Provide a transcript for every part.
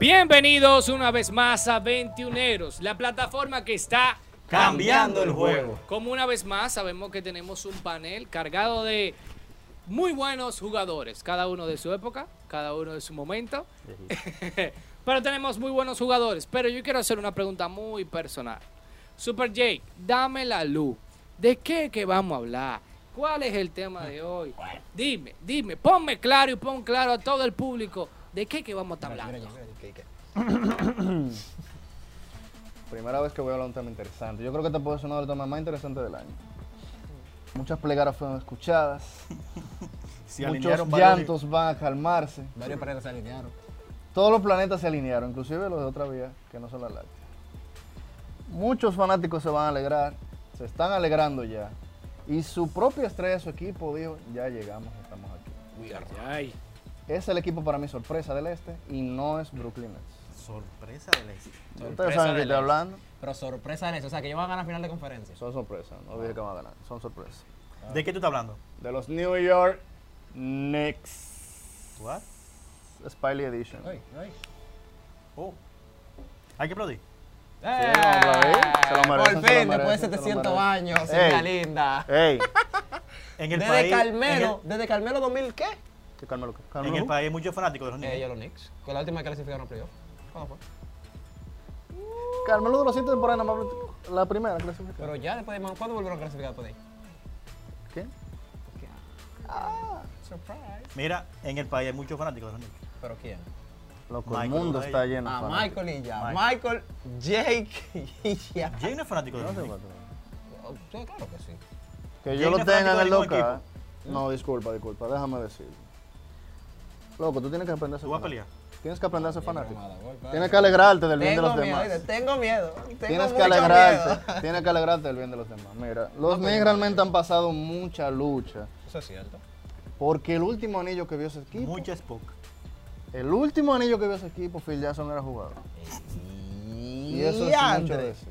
Bienvenidos una vez más a 21eros, la plataforma que está Cambiando el juego. Como una vez más sabemos que tenemos un panel cargado de muy buenos jugadores, cada uno de su época, cada uno de su momento. pero tenemos muy buenos jugadores. Pero yo quiero hacer una pregunta muy personal. Super Jake, dame la luz. ¿De qué que vamos a hablar? ¿Cuál es el tema de hoy? Dime, dime, ponme claro y pon claro a todo el público de qué que vamos a estar hablando. Primera vez que voy a hablar de un tema interesante. Yo creo que este puede ser uno de los temas más interesantes del año. Muchas plegadas fueron escuchadas. Se Muchos alinearon varios- llantos van a calmarse. Varios planetas se alinearon. Todos los planetas se alinearon, inclusive los de otra vía, que no son la láctea. Muchos fanáticos se van a alegrar, se están alegrando ya. Y su propia estrella de su equipo dijo, ya llegamos, estamos aquí. Ay, Es el equipo para mí sorpresa del este y no es Brooklyn Nets. Sorpresa del éxito. Ustedes saben del estoy este. hablando. Pero sorpresa en eso, o sea, que ellos van a ganar final de conferencia. Son sorpresas, no dije que van a ganar, son sorpresas. ¿De qué tú estás hablando? De los New York Knicks. What? Spiley Edition. Ay, ay. Oh. Hay que aplaudir. ¡Eh! a aplaudir. Se lo merecen, Por se lo fin, después de merecen, se lo 700 merecen. años. Silvia linda. ¡Ey! En el Desde país. Carmelo, desde Carmelo 2000, ¿qué? ¿Qué Carmelo? En el, en Carmelo? el país hay muchos fanáticos de los. Ellos los Knicks. Con la última que clasificaron a playoff. ¿Cuándo fue? Carmelo duró siete temporadas, nada más la primera clasificación. Pero ya después de ¿cuándo volvieron a clasificar de ahí? ¿Quién? Ah, surprise. Mira, en el país hay muchos fanáticos de los niños. ¿Pero quién? Loco, el mundo está lleno. de Ah. Michael y ya. Michael. Jake y ya. Jay no es fanático de los cuánto. Oh, Sí, claro que sí. Que yo lo tenga en el local. No, disculpa, disculpa, déjame decirlo. Loco, tú tienes que aprender a ser ¿Tú vas a fanático. pelear? Tienes que aprender a ser fanático. Tienes que alegrarte del bien de los miedo, demás. tengo miedo. Tengo Tienes que alegrarte, miedo. tienes que alegrarte del bien de los demás. Mira, los Knicks realmente han pasado mucha lucha. Eso es cierto. Porque el último anillo que vio ese equipo, Mucha Spock. el último anillo que vio ese equipo, Phil Jackson era jugador. Y eso es mucho decir.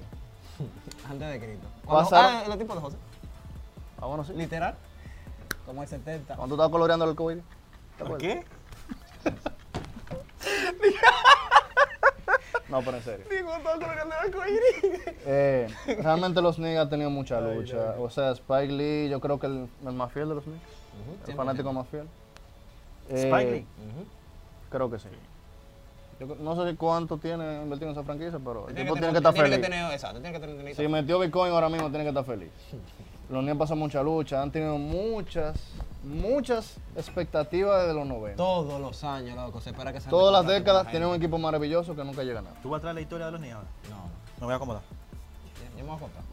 Antes de Cristo. Ah, los tipos de José. Ah, bueno, sí. Literal. Como el 70. Cuando tú estabas coloreando el COVID. ¿Por qué? No, pero en serio. Digo, todo colgando el arcoíris. Eh, realmente los Knicks han tenido mucha lucha. O sea, Spike Lee, yo creo que el, el más fiel de los Knicks. El fanático más fiel. Eh, Spike Lee. Creo que sí. Yo no sé cuánto tiene invertido en esa franquicia, pero el Tiene tipo que tiene que estar feliz. que tener, exacto, tiene que tener Si metió Bitcoin ahora mismo, tiene que estar feliz. Los Knicks pasan mucha lucha, han tenido muchas, muchas expectativas desde los 90. Todos los años, loco, se espera que se Todas las décadas tienen un equipo maravilloso que nunca llega a nada. ¿Tú vas a traer la historia de los niños ahora? No, no. Me voy a acomodar. Yo me voy a contar.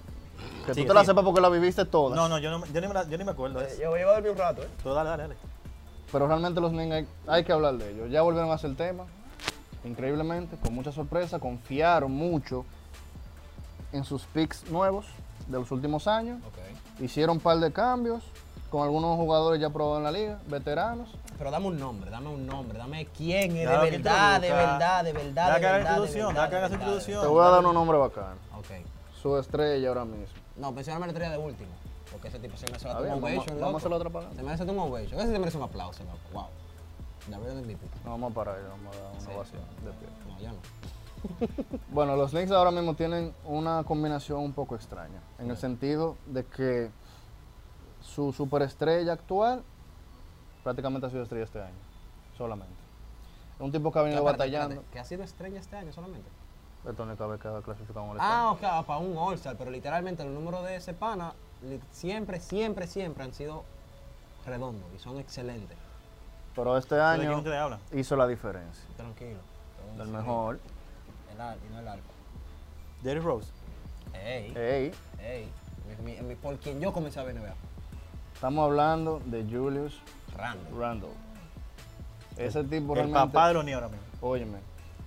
Que Sigue, tú te la sigue. sepas porque la viviste todas. No, no, yo, no, yo, ni, me la- yo ni me acuerdo de eso. Yo voy a dormir un rato, ¿eh? Tú dale, dale, dale. Pero realmente los Knicks hay, hay que hablar de ellos. Ya volvieron a hacer el tema, increíblemente, con mucha sorpresa. Confiaron mucho en sus picks nuevos de los últimos años. Ok. Hicieron un par de cambios con algunos jugadores ya probados en la liga, veteranos. Pero dame un nombre, dame un nombre, dame quién es de verdad, de verdad, de verdad, Da de verdad, da que haga su introducción. Te voy a dar un nombre bacano. Ok. Su estrella ahora mismo. No, mencioname la estrella de último. Porque ese tipo se merece un ovation, vamos a hacer la otra parada. Se merece un ovation. Ese se merece un aplauso, loco. Wow. MVP. No, vamos a parar, vamos a dar una ovación de pie. No, ya no. Bueno, los Knicks ahora mismo tienen una combinación un poco extraña, en el sentido de que su superestrella actual prácticamente ha sido estrella este año, solamente. Es un tipo que ha venido Espérate, batallando. espérate, Que ha sido estrella este año solamente. Esto no cabe que ha clasificado un Ah, ok, ah, para un All-Star, pero literalmente los números de ese pana siempre, siempre, siempre han sido redondos y son excelentes. Pero este ¿De quién año hizo la diferencia. Tranquilo. Del mejor. El y no el alfa. Derrick Rose. Ey, Ey, ey. mi- mi- mi- por quien yo comencé a ver NBA. estamos hablando de Julius Randall. Randle. Ese tipo El realmente. papá de los niños ahora mismo. Óyeme.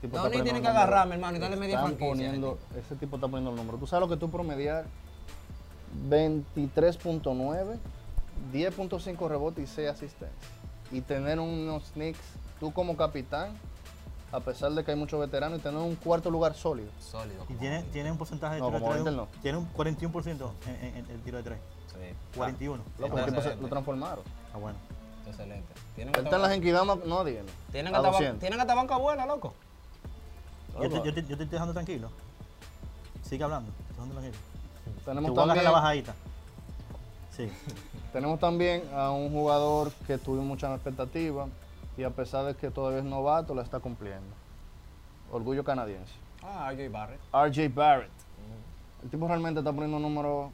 tipo No, ni poniendo tiene el que agarrarme, hermano, y darle media franquicia, poniendo, ese ese tipo está poniendo el número. Tú sabes lo que tú promediar 23.9, 10.5 rebotes y 6 asistencias. Y tener unos Knicks, tú como capitán, a pesar de que hay muchos veteranos, y tener un cuarto lugar sólido. Sólido. Y tiene, tiene un porcentaje de No, tiro como de tres. Un- no. Tiene un 41% en, en- en el tiro de 3. Sí. 41. Loco, Está el tipo se- excelente. lo transformaron. Ah, bueno. Excelente. Tienen Él está en la hasta, Genkidama, no tiene. tienen a hasta, ban- 200. tienen hasta banca buena, loco. Yo te, yo, te, yo te estoy dejando tranquilo. Sigue hablando. Te estoy dejando tranquilo. Tenemos Te también, la bajadita. Sí. tenemos también a un jugador que tuvo muchas expectativas y a pesar de que todavía es novato, la está cumpliendo. Orgullo canadiense. Ah, RJ Barrett. RJ Barrett. El tipo realmente está poniendo un número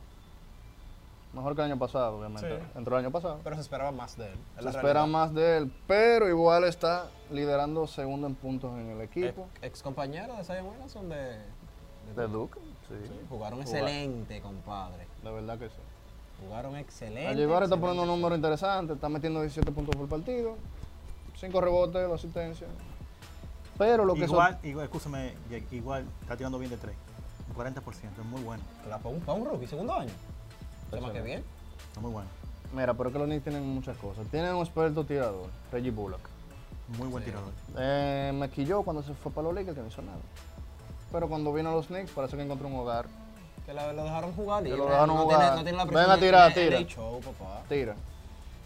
mejor que el año pasado, obviamente. Sí. Entró el año pasado. Pero se esperaba más de él. Se espera más de él, pero igual está liderando segundo en puntos en el equipo. Ex compañero de Zion Williamson de, de, De Duke, sí. Sí, jugaron Jugar. excelente, compadre. De verdad que sí. Jugaron excelente. RJ Barrett está poniendo un número interesante, está metiendo 17 puntos por partido, 5 rebotes, 2 asistencias. Pero lo que Igual, igual, escúchame, Jake, igual está tirando bien de 3. Un 40%, es muy bueno. Para un, para un rookie, segundo año. Se más que bien. Está muy bueno. Mira, pero es que los Knicks tienen muchas cosas. Tienen un experto tirador, Reggie Bullock. Muy buen Sí. tirador. Eh, me quilló cuando se fue para los Lakers que no hizo nada. Pero cuando vino a los Knicks parece que encontró un hogar. Que la- lo dejaron jugar Que libre. lo dejaron no jugar. Tiene, no tiene la Ven presión a de- tirar, de- tira. show, papá. Tira.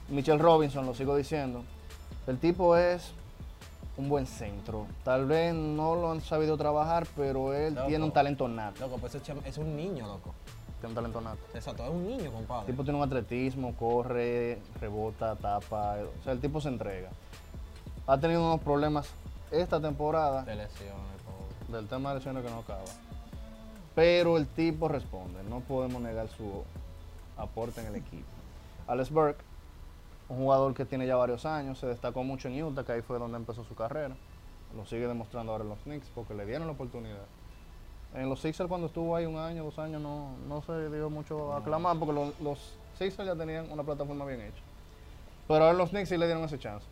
Michelle Robinson, lo sigo diciendo. El tipo es un buen centro. Tal vez no lo han sabido trabajar, pero él Loco. tiene un talento nato. Loco, pues es un niño, loco. Tiene un talento nato. Exacto, es un niño, El compadre. tipo tiene un atletismo, corre, rebota, tapa. O sea, el tipo se entrega. Ha tenido unos problemas esta temporada De lesiones, pobre. del tema de lesiones que no acaba. Pero el tipo responde. No podemos negar su aporte en el equipo. Alex Burke, un jugador que tiene ya varios años, se destacó mucho en Utah, que ahí fue donde empezó su carrera. Lo sigue demostrando ahora en los Knicks porque le dieron la oportunidad. En los Sixers cuando estuvo ahí un año, dos años, no, no se dio mucho a aclamar porque los, los Sixers ya tenían una plataforma bien hecha. Pero ahora en los Knicks sí le dieron ese chance.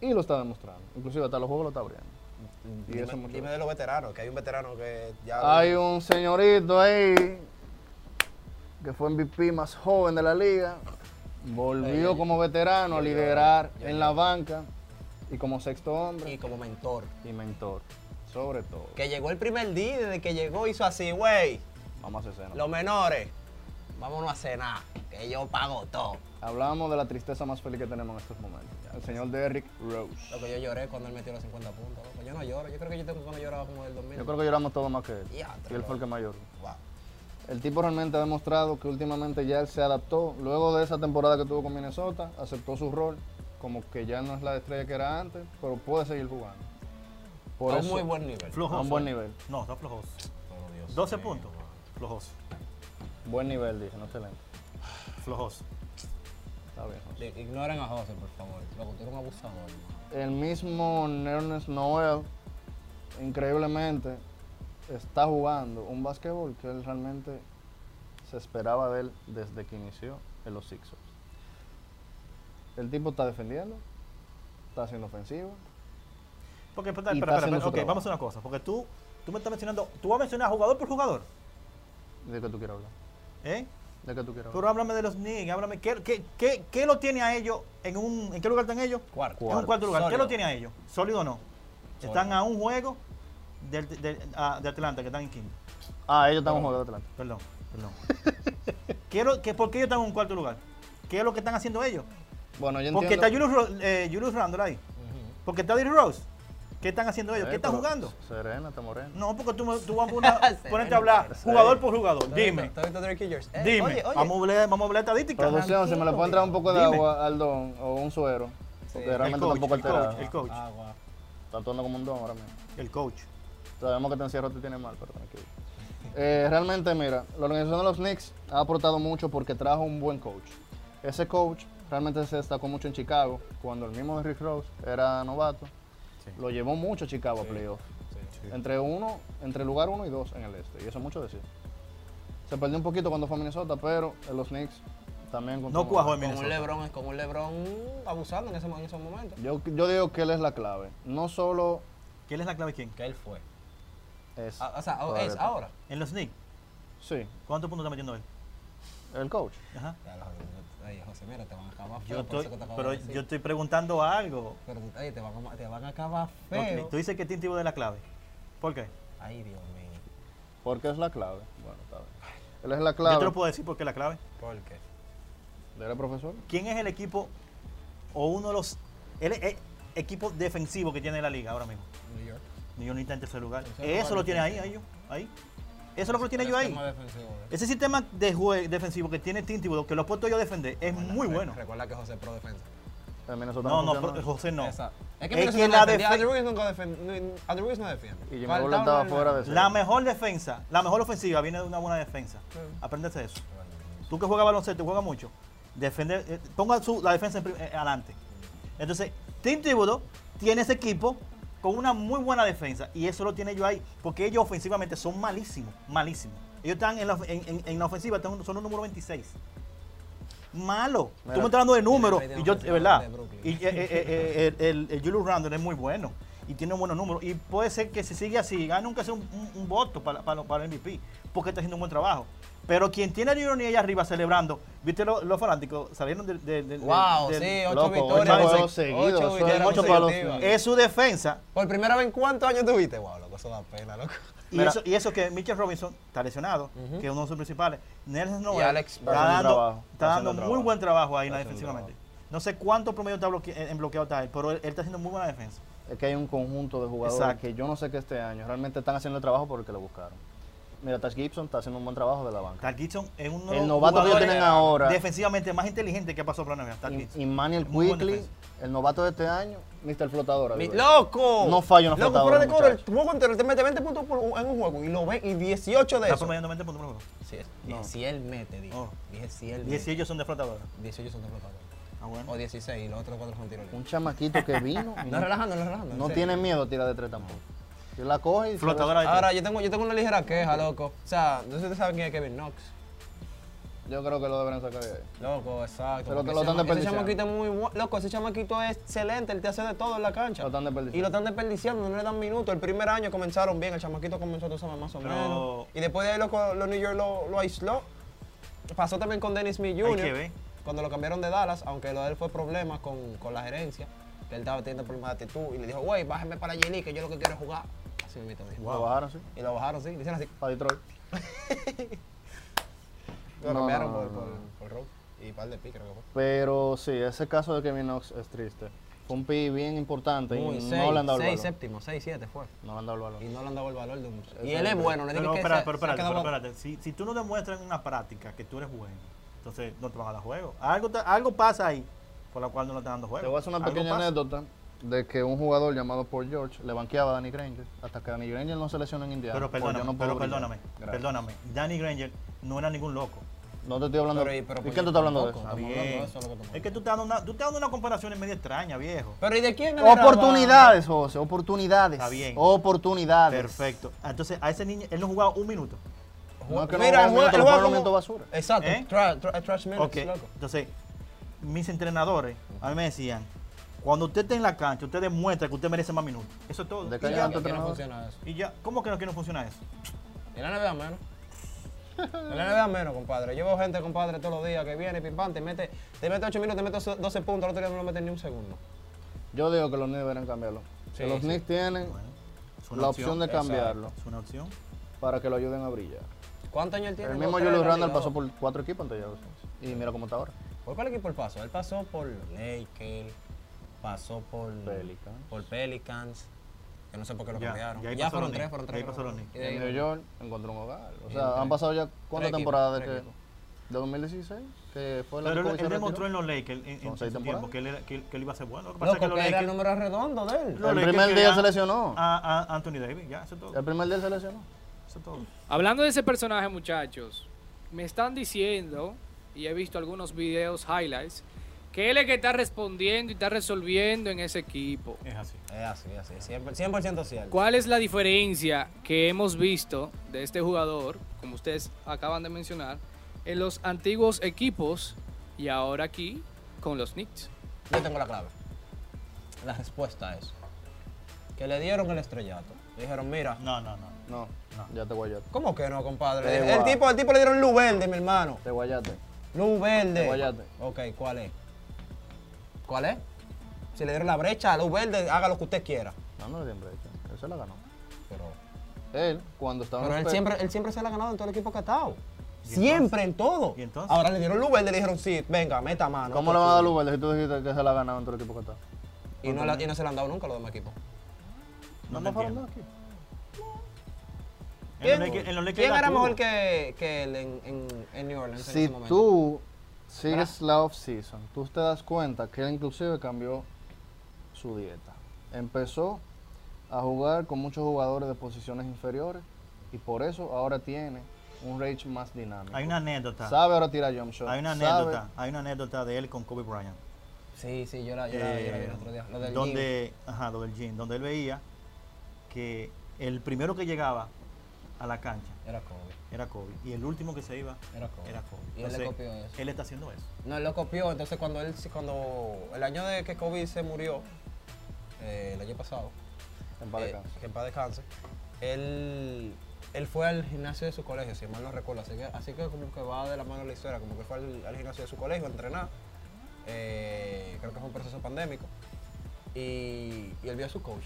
Y lo está demostrando. Inclusive hasta los juegos lo está abriendo. Y Dime, eso de los veteranos, que hay un veterano que ya. Hay un señorito ahí que fue MVP más joven de la liga. Volvió como veterano a liderar yo en la banca y como sexto Y hombre como mentor. y mentor, sobre todo. Que llegó el primer día, y desde que llegó hizo así, güey. Vamos a hacer escena. Los menores, vámonos a cenar, que yo pago todo. Hablamos de la tristeza más feliz que tenemos en estos momentos. El señor Derrick Rose. Lo que yo lloré cuando él metió los 50 puntos. loco. Yo no lloro, yo creo que yo tengo cuando lloraba como el 2000. Yo creo que lloramos todos más que él. Y él fue el que mayor. Wow. El tipo realmente ha demostrado que últimamente ya él se adaptó. Luego de esa temporada que tuvo con Minnesota, aceptó su rol, como que ya no es la estrella que era antes, pero puede seguir jugando. Por a un eso, muy buen nivel. Flojoso. a un buen nivel. No, está flojoso. Oh, Dios 12 mío, puntos. Flojoso. Buen nivel, dije, no excelente. Flojoso. Está bien. José. Ignoren a José, por favor. Loco, tú eres un abusador. El mismo Ernest Noel, increíblemente, está jugando un básquetbol que él realmente se esperaba de él desde que inició en los Sixers. El tipo está defendiendo, está haciendo ofensiva. Porque, espera, Y espera, está espera, haciendo su ok, trabajo. vamos a una cosa. Porque tú, tú me estás mencionando, tú vas a mencionar jugador por jugador. ¿De qué tú quieres hablar? ¿Eh? ¿De qué tú quieres Pero hablar? háblame de los Knicks, háblame, ¿qué, qué, qué, qué lo tiene a ellos en un, en qué lugar están ellos? Cuarto. En un cuarto lugar. ¿Qué Sólido. lo tiene a ellos? ¿Sólido o no? Están a un juego del- del- ah, de Atlanta, que están en quinto. Ah, ellos están en juego de Atlanta. Perdón, perdón. ¿Qué es lo- qué- ¿Por qué ellos están en un cuarto lugar? ¿Qué es lo que están haciendo ellos? Bueno, yo Porque entiendo... está Julius, eh, Julius Randle ahí. Ujú. Porque está Derrick Rose. ¿Qué están haciendo ellos? Eh, ¿Qué están pero jugando? Serena, está morena. No, porque tú, me- tú vas a ponerte a hablar jugador por jugador. ¿Tú has Dime? Eh, dime. Vamos, a hablar, vamos a hablar estadística. Producción, si me le pueden traer un poco de Dime. agua al don o un suero. Porque el realmente coach, el coach, alterado. el coach. Agua. Está actuando como un don ahora mismo. El coach. Sabemos que te encierro te tiene mal, pero tranquilo. Eh, realmente, mira, la organización de los Knicks ha aportado mucho porque trajo un buen coach. Ese coach realmente se destacó mucho en Chicago, cuando el mismo Rick Rose era novato. Sí. Lo llevó mucho a Chicago Sí. a playoff. Sí. Entre uno, entre lugar uno y dos en el este. Y eso es mucho decir. Se perdió un poquito cuando fue a Minnesota, pero en los Knicks también No continuó. cuajó en Con un Minnesota. Lebron, con un Lebron abusando en, ese, en esos momentos. Yo, yo digo que él es la clave. No solo ¿Quién es la clave quién? Que él fue. Es. Ah, o sea, es ahora. En los Knicks. Sí, ¿Cuántos puntos está metiendo él? el coach. Ajá. Ya, lo- Oye, José, mira, te van a acabar feo. Yo por estoy, eso que te acabo pero de decir. yo estoy preguntando algo. Pero, oye, te van, a, te van a acabar Ok, feo. Tú dices que Tim Tebow es la clave. ¿Por qué? Ay, Dios mío. Porque es la clave. Bueno, está bien. Él es la Yo clave. te lo puedo decir porque es la clave. ¿Por qué? ¿Eres profesor? ¿Quién es el equipo o uno de los el, el equipo defensivo que tiene la liga ahora mismo? New York. Está en tercer lugar. Eso lo tiene ahí, ahí, ahí. Eso es lo que lo tiene yo ahí. defensivo de- Ese sistema de juego defensivo que tiene Tim Thibodeau, que lo he puesto yo a defender, es muy bueno. Recuerda que José es pro defensa. Minnesota No, no, José no. Exacto. Es Es que Minnesota que no la Andrew nunca defiende. Andrew no defiende. Y Jimmy Faltaba Butler estaba fuera de La mejor defensa, la mejor ofensiva viene de una buena defensa. Apréndete eso. Tú que juegas baloncesto, juegas mucho, defender, eh, ponga su- la defensa en eh, adelante. Entonces, Tim Thibodeau tiene ese equipo con una muy buena defensa y eso lo tiene yo ahí, porque ellos ofensivamente son malísimos, malísimos. Ellos están en la, en, en- la ofensiva, están- son un número 26. Malo. Mira. Tú me estás hablando de números y yo, es verdad. Y eh, eh, eh, el, el, Julius Randle es muy bueno y tiene buenos números. Y puede ser que si sigue así, gane aunque sea un, un- un voto para, para, para el MVP, porque está haciendo un buen trabajo. Pero quien tiene a Knicks allá arriba celebrando, ¿viste los, los fanáticos? Salieron del. del- Wow, sí, ocho victorias. ocho ocho victorias ocho palos. consecutivas. Es su defensa. Por primera vez en cuántos años tuviste, wow, loco, eso da pena, loco. Y Mira. eso, y eso que Mitchell Robinson está lesionado, que es uno de sus principales. Nelson Noel Alex está dando, trabajo, está dando muy trabajo. buen trabajo ahí defensivamente. No sé cuánto promedio está bloque- en bloqueado está él, pero él, él está haciendo muy buena defensa. Es que hay un conjunto de jugadores Exacto. que yo no sé que este año realmente están haciendo el trabajo porque lo buscaron. Mira, Tash Gibson está haciendo un buen trabajo de la banca. Tal Gibson es uno de los novato que tienen ahora, defensivamente más inteligente que ha pasado por la NBA. Tal y, Gibson. y Manuel Quickly, el novato de este año, Mr. Flotadora. Mi- yo. ¡Loco! No falla una Loco, flotadora, fuera de coro, el muchacho. juego entero te mete 20 puntos por- en un juego y lo ve y 18 de Está eso. promediando 20 puntos por juego. Sí, es- No. si él mete, dije. Oh. Dije, si él 10 mete. ellos son de flotadora. 18 son de flotador. Ah, bueno. O 16 y los otros 4 son tiros. Un chamaquito que vino No no, relajando, no relajando. en no tiene miedo a tirar de tres tampoco. La coge y se Flotadora de Ahora, yo tengo, yo tengo una ligera queja, loco. O sea, no sé si ustedes saben quién es Kevin Knox. Yo creo que lo deberían sacar de ahí. Loco, exacto. Pero te lo están chama- ese desperdiciando. chamaquito es muy bueno. Loco, ese chamaquito es excelente, él te hace de todo en la cancha. Lo están desperdiciando. Y lo están desperdiciando, no le dan minutos. El primer año comenzaron bien, el chamaquito comenzó, tú sabes, más o Pero- menos. Y después de ahí loco, los New York lo, lo aisló. Pasó también con Dennis Smith Hay Jr. que ver. Cuando lo cambiaron de Dallas, aunque lo de él fue problemas con, con la gerencia, que él estaba teniendo problemas de actitud. Y le dijo, güey, bájame para la J-League, que yo lo que quiero es jugar. Así me dijo. Lo bajaron, sí. Y lo bajaron, sí. Dicen así. Para Detroit. Lo No, cambiaron no, por, no, por, por Rose. Y par de pi, creo que fue. Pero sí, ese caso de Kevin Knox es triste. Fue un pi bien importante Muy, y seis, no le han dado el seis valor. séptimos, seis, siete fue. No le han dado el valor. Y no le han dado el valor de un... Y él es bueno, no Pero, que espérate, pero espérate, pero espérate. Si, si tú no demuestras en una práctica que tú eres bueno, entonces no te van a dar juego. Algo, te- algo pasa ahí por la cual no le están dando juego. Te voy a hacer una pequeña pasa. anécdota de que un jugador llamado Paul George le banqueaba a Danny Granger hasta que Danny Granger no se lesionó en Indiana. Pero perdóname, no pero perdóname, perdóname. Danny Granger no era ningún loco. No te estoy hablando. Pero, y- ¿Y pero, quién pues, tú estás hablando de eso? Está Estamos hablando bien. de eso, lo que estamos Es que tú estás dando una, tú estás dando una comparación medio extraña, viejo. Pero ¿y de quién agarraba? Oportunidades, José, oportunidades. Está bien. Oportunidades. Perfecto. Entonces, a ese niño, él no jugaba un minuto. No es que no Mira, juega el un minuto, momento basura. Exacto, ¿Eh? tra- tra- trash minutes, Ok. loco. Entonces, mis entrenadores a mí me decían, cuando usted esté en la cancha, usted demuestra que usted merece más minutos. Eso es todo. ¿De Y qué ya. ¿Por qué no funciona eso? Y ya, ¿cómo que no, que no funciona eso? En la NBA menos. En la NBA menos, compadre. Yo veo gente, compadre, todos los días que viene, pim pam, te mete, te mete 8 minutos, te mete 12 puntos, al otro día no lo mete ni un segundo. Yo digo que los Knicks deberían cambiarlo. Sí, que los sí. Knicks tienen Bueno, es una la opción de Exacto. cambiarlo Es una opción. para que lo ayuden a brillar. ¿Cuántos años él tiene? El mismo Julius liga, pasó por cuatro equipos antes de. Y mira cómo está ahora. ¿Por cuál equipo él pasó? Él pasó por Lakers, pasó por Pelicans. por Pelicans, que no sé por qué lo Ya, cambiaron. ya ahí Ya fueron tres, fueron ahí tres. pasó los Knicks. En New York encontró un hogar. O sea, tres- han pasado ya cuántas temporadas de que equipos. de 2016 que fue la Pero él, él demostró en los Lakers en, en su tiempo temporadas. que él, era- que, que él iba a ser bueno. Lo que pasa es que los que era el Lakers, número redondo de él. El Lakers primer día se lesionó. A, a Anthony Davis, ya, eso es todo. El primer día se lesionó. Eso es todo. Hablando de ese personaje, muchachos, me están diciendo, y he visto algunos videos, highlights, que él es que está respondiendo y está resolviendo en ese equipo. Es así. Es así, es así, 100%, 100% cierto. ¿Cuál es la diferencia que hemos visto de este jugador, como ustedes acaban de mencionar, en los antiguos equipos y ahora aquí con los Knicks? Yo tengo la clave. La respuesta es que le dieron el estrellato. Le dijeron, mira, No, no, no. No, No. ya te guayaste. ¿cómo que no, compadre? Te El, tipo, el tipo le dieron luz verde, mi hermano. Te guayaste. Luz verde. Guayate. Ok, ¿cuál es? ¿Cuál es? Si le dieron la brecha, luz verde, haga lo que usted quiera. No, no le dieron brecha. Él se la ganó. Pero, Él, cuando estaba en pero los él siempre, él siempre se la ha ganado en todo el equipo que ha estado. ¿Y Siempre, en todo. ¿Y entonces? Ahora le dieron luz verde, le dijeron, sí, venga, meta mano. ¿Cómo le van a dar luz verde si tú dijiste que se la ha ganado en todo el equipo que está? Y no, la- y no se la han dado nunca a los demás equipos. No entiendo. hablando aquí. En en ¿Quién la era mejor que, que él en, en, en New Orleans en Si ese momento? tú sigues la off-season, tú te das cuenta que él inclusive cambió su dieta. Empezó a jugar con muchos jugadores de posiciones inferiores y por eso ahora tiene un range más dinámico. Hay una anécdota. Sabe ahora tirar jump shot. Hay una sabe- anécdota. Hay una anécdota de él con Kobe Bryant. Sí, sí, yo la, yo la, yo la vi el otro día. Lo del gym. donde, ajá, lo del gym, donde él veía que el primero que llegaba a la cancha Era Kobe. era Kobe y el último que se iba Era Kobe. era Kobe. Y él le copió eso. él está haciendo eso. No, él lo copió. Entonces, cuando él, cuando el año de que Kobe se murió, eh, el año pasado, En paz eh, descanse. que en paz descanse, él, él fue al gimnasio de su colegio, si mal no recuerdo. Así que, así que como que va de la mano la historia, como que fue al, al gimnasio de su colegio a entrenar. Eh, creo que fue un proceso pandémico. Y, y él vio a su coach.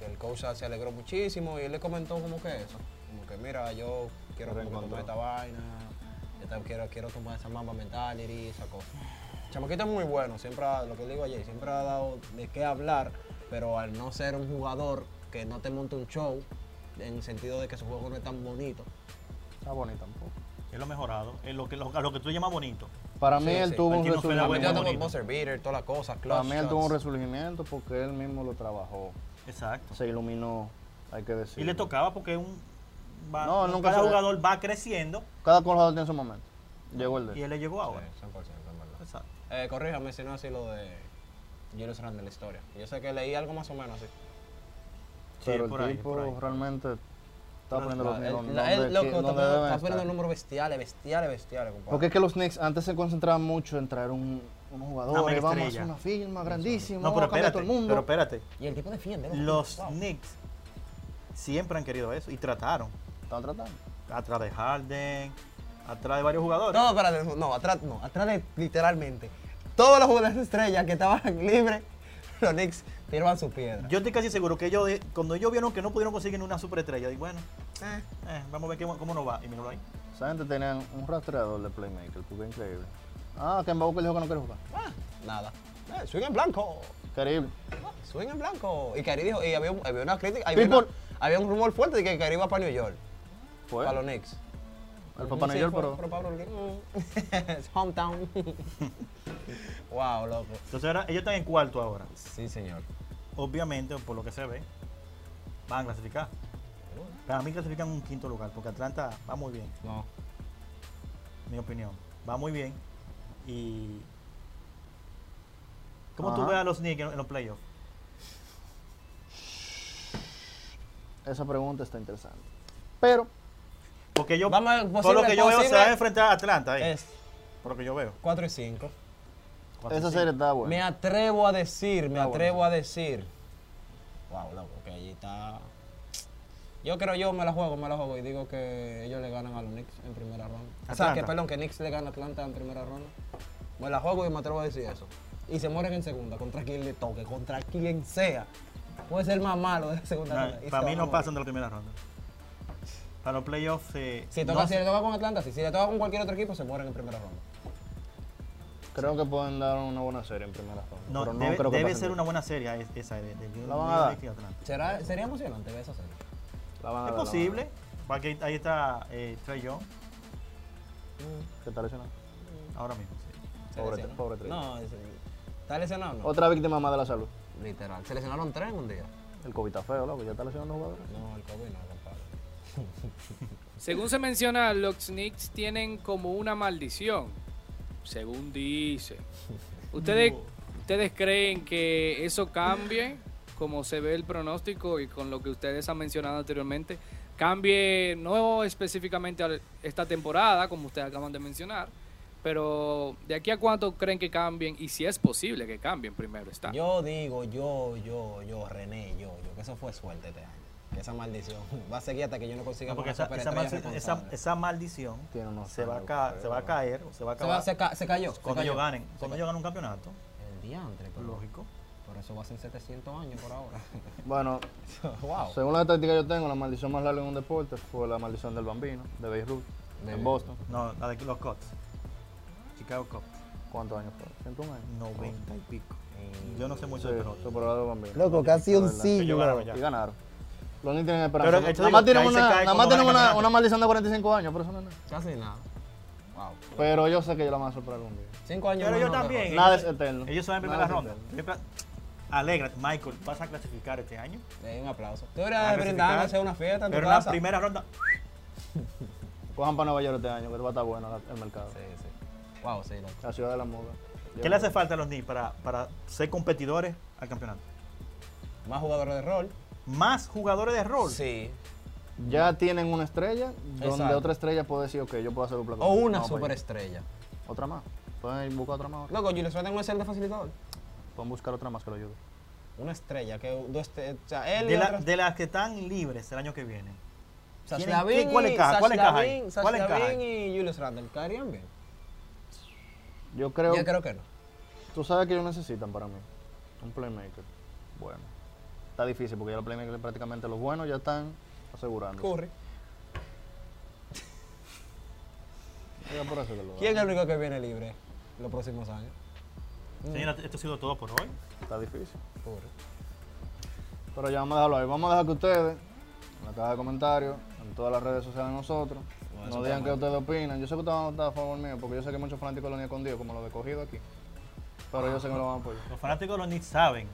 Y el coach se alegró muchísimo y él le comentó como que eso. Como que mira, yo quiero tomar esta vaina, yo también quiero, quiero tomar esa mamba mentality, esa cosa. Chamaquito es muy bueno, siempre ha- lo que le digo ayer, siempre ha dado de qué hablar, pero al no ser un jugador que no te monte un show, en el sentido de que su juego no es tan bonito. Está bonito tampoco. Él lo ha mejorado. Es lo que, lo, a lo que tú llamas bonito. Para Sí, mí él sí. tuvo un Aquí resurgimiento. Yo tengo todas las cosas, Para mí él tuvo un resurgimiento porque él mismo lo trabajó. Exacto. Se iluminó, hay que decir. Y le tocaba porque un, va- No, nunca cada se- jugador va creciendo Cada jugador tiene su momento. Llegó el de y él. le llegó ahora. Sí, 100%, en verdad. Exacto. Eh, corríjame si no así lo de Julius Randle, la historia. Yo sé que leí algo más o menos así. Pero por el ahí, tipo por ahí. realmente está Pero poniendo los números está poniendo- números bestiales, bestiales, bestiales, compadre. Porque es que los Knicks antes se concentraban mucho en traer un, un jugador, Una mega vamos a estrella. hacer una firma grandísima, No, pero a espérate. todo el mundo. Pero espérate. Y el tipo defiende. Los Wow. Knicks siempre han querido eso y trataron. Estaban tratando. Atrás de Harden, atrás de varios jugadores. No, espérate, no, atrás, no, atrás de literalmente. Todos los jugadores estrellas que estaban libres, los Knicks tiraban su piedra. Yo estoy casi seguro que ellos, cuando ellos vieron que no pudieron conseguir una superestrella, digo, bueno, Eh, eh, vamos a ver qué- cómo nos va. Y míralo ahí. Esa gente tenía un rastreador de playmaker, porque es increíble. Ah, Kemba Walker dijo que no quiere jugar. ah, nada. Eh, swing en blanco. Increíble. Swing en blanco. Y Kyrie dijo, y había, había una crítica, había, una- People- había un rumor fuerte de que Kyrie iba para New York, Fue. para los Knicks. Fue para New York, fue- pero- para Brooklyn. Es hometown. wow, loco. Entonces ahora, ellos están en cuarto ahora. Sí, señor. Obviamente, por lo que se ve, van a clasificar. Para mí clasifican en un quinto lugar, porque Atlanta va muy bien, No. mi opinión. Va muy bien. Y. ¿Cómo tú ves a los Knicks en, en los playoffs? Esa pregunta está interesante. Pero, Porque yo, Vamos a- por lo que yo veo, se va a enfrentar a Atlanta. ahí, Es Por lo que yo veo. 4 y 5. Cuatro, esa serie está buena. Me atrevo a decir, me atrevo a decir. Wow, loco, que allí está. Yo creo yo me la juego, me la juego y digo que ellos le ganan a los Knicks en primera ronda. O sea, que perdón, que Knicks le gana a Atlanta en primera ronda. Me la juego y me atrevo a decir eso. Y se mueren en segunda, contra quien le toque, contra quien sea. Puede ser más malo de la segunda No, ronda. para mí no pasan de la primera ronda. Para los playoffs. eh, Si, no toca, si le toca con Atlanta, sí. Si le toca con cualquier otro equipo, se mueren en primera ronda. Creo que pueden dar una buena serie en primera ronda. no, pero no debe, creo que debe ser de- una buena serie es- esa de, de New La van a dar. York y Atlanta. ¿Será, sería emocionante ver esa serie. La van a Es dar, la van a posible. ahí está eh, Trey Young ¿Qué está lesionado? ahora mismo. sí. ¿Se Pobre- pobre Trey. No, es- ¿está lesionado no? Otra víctima más de la salud. Literal. Se lesionaron tres en un día. El COVID está feo, loco. Ya está lesionando jugadores. No, el COVID no, compadre. Según se menciona, los Knicks tienen como una maldición. Según dice. ¿Ustedes, ¿Ustedes creen que eso cambie, como se ve el pronóstico y con lo que ustedes han mencionado anteriormente? Cambie, no específicamente a esta temporada, como ustedes acaban de mencionar, pero de aquí a cuánto creen que cambien y si es posible que cambien primero está. Yo digo, yo, yo, yo, René, yo, yo, que eso fue suerte este año. Esa maldición va a seguir hasta que yo no consiga No, esa, esa, esa, maldición se va, a ca- se caer, o se va a se, va- acabar se, ca- se cayó. se cuando cayó. ellos ganen. Se Cuando ellos ganen un campeonato. El diantre, pero Lógico. Eso va a ser 700 años por ahora. Bueno, wow. según la estadística que yo tengo, la maldición más larga en un deporte fue la maldición del bambino, de Beirut, De- en Boston. No, la de los Cubs. Chicago Cubs. ¿Cuántos años fue? ¿101 años? 90 y pico. Yo no sé mucho Sí, de pelota. Loco, casi un siglo. Y ganaron. Los Knicks tienen esperanza. Pero, nada digo, más se una, cae nada más cuando tienen ganan una, campeonato. una maldición de 45 años, pero eso no es nada. Casi nada. Wow. Pero yo sé que yo la van a superar algún día. Cinco años Pero yo no también. Nada es eterno. Ellos son en primera ronda. Alégrate, Michael, vas a clasificar este año. Eh, un aplauso. Tú deberías brindar, clasificar, hacer una fiesta en tu Pero la casa. primera ronda, Cojan para Nueva York este año, que va a estar bueno la- el mercado. Sí, sí. Wow, sí, loco. La ciudad de la moda. ¿qué le hace falta a los Knicks para, para ser competidores al campeonato? Más jugadores de rol. Más jugadores de rol. Sí. Ya tienen una estrella, donde Exacto. otra estrella puede decir, ok, yo puedo hacer un plato. O una superestrella. Otra más. Pueden buscar otra más. Loco, Julius Randle no es el de facilitador. Pueden buscar otra más que lo ayude. Una estrella. Que, dos o sea, él y De, la- otras- de las que están libres el año que viene. Sash ¿Tienen- Lavin qué- cuál encaja? Sash ¿Cuál? Lavin, Sash ¿Cuál encaja Lavin ahí? y Julius Randle caerían bien. Yo creo, Yo creo que no. tú sabes que ellos necesitan para mí un playmaker. Bueno, está difícil porque ya los playmakers prácticamente los buenos ya están asegurando. Curry. por eso que lo ¿Quién es el único que viene libre los próximos años? Señora, esto ha sido todo por hoy. Está difícil. Curry. Pero ya vamos a dejarlo ahí. Vamos a dejar que ustedes, en la caja de comentarios, en todas las redes sociales de nosotros, No, nos digan qué ustedes opinan. Yo sé que ustedes van a estar a favor mío, porque yo sé que muchos fanáticos de los escondidos, como los de cogido aquí. Pero yo sé que lo van a apoyar. Los fanáticos de los Knicks saben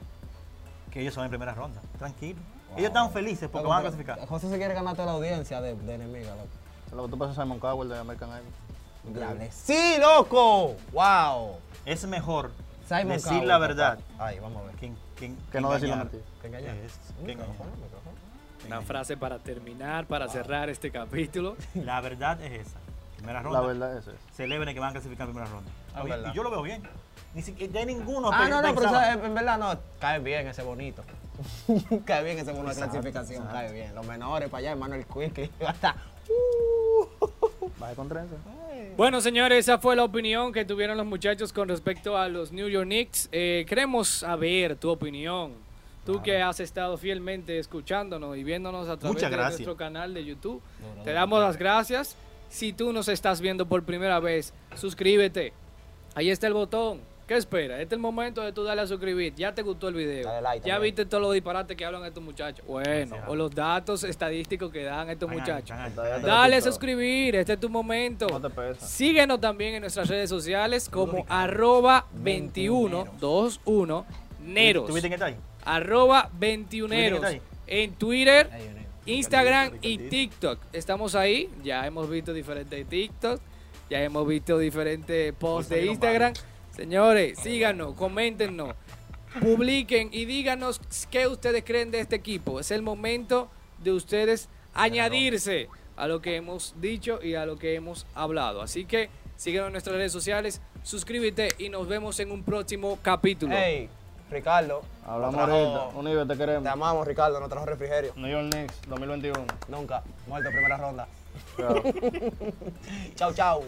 que ellos son en primera ronda. Tranquilo. Wow. Ellos están felices porque Loco, van a clasificar. José se quiere ganar toda la audiencia de, de enemiga, loco. Lo que tú pasas Simon Cowell de American Idol. ¡Sí, loco! ¡Wow! Es mejor Simon decir Cowell, la verdad papá. Ahí, vamos a ver. que, que, Que no decir la mentira. Que engañar. Una frase para terminar, para cerrar este capítulo. La verdad es esa. Primera La ronda. verdad es eso. Celebren que van a clasificar en primera ronda. Verdad. Y yo lo veo bien. Ni siquiera hay ninguno Ah, no, no, pero en verdad no, cae bien ese bonito. cae bien ese bono de clasificación, exacto. cae bien. Los menores para allá, Manuel Quick, y hasta. Baje con trenza. Bueno, señores, esa fue la opinión que tuvieron los muchachos con respecto a los New York Knicks. Eh, queremos saber tu opinión. Tú que has estado fielmente escuchándonos y viéndonos a través de nuestro canal de YouTube. Duro, Te duro. damos las gracias. Si tú nos estás viendo por primera vez, suscríbete. Ahí está el botón. ¿Qué espera? Este es el momento de tú darle a suscribir. Ya te gustó el video. Dale like ya también. viste todos los disparates que hablan estos muchachos. Bueno, Gracias. o los datos estadísticos que dan estos muchachos. Dale a TikTok. suscribir, este es tu momento. No te pesa. Síguenos también en nuestras redes sociales como arroba 21 21 neros. ¿Tuviste que está ahí? Arroba 21 ¿Tuviste que está ahí? En Twitter. Instagram y. TikTok. Estamos ahí. Ya hemos visto diferentes TikToks. Ya hemos visto diferentes posts de Instagram. Señores, síganos, coméntenos, publiquen y díganos qué ustedes creen de este equipo. Es el momento de ustedes añadirse a lo que hemos dicho y a lo que hemos hablado. Así que síguenos en nuestras redes sociales, suscríbete y nos vemos en un próximo capítulo. Hey, Ricardo. Hablamos ahorita. Unive, te Te queremos. amamos, Ricardo, no trajo refrigerio. New York Knicks 2021. Nunca. Muerto primera ronda. Chau, chau.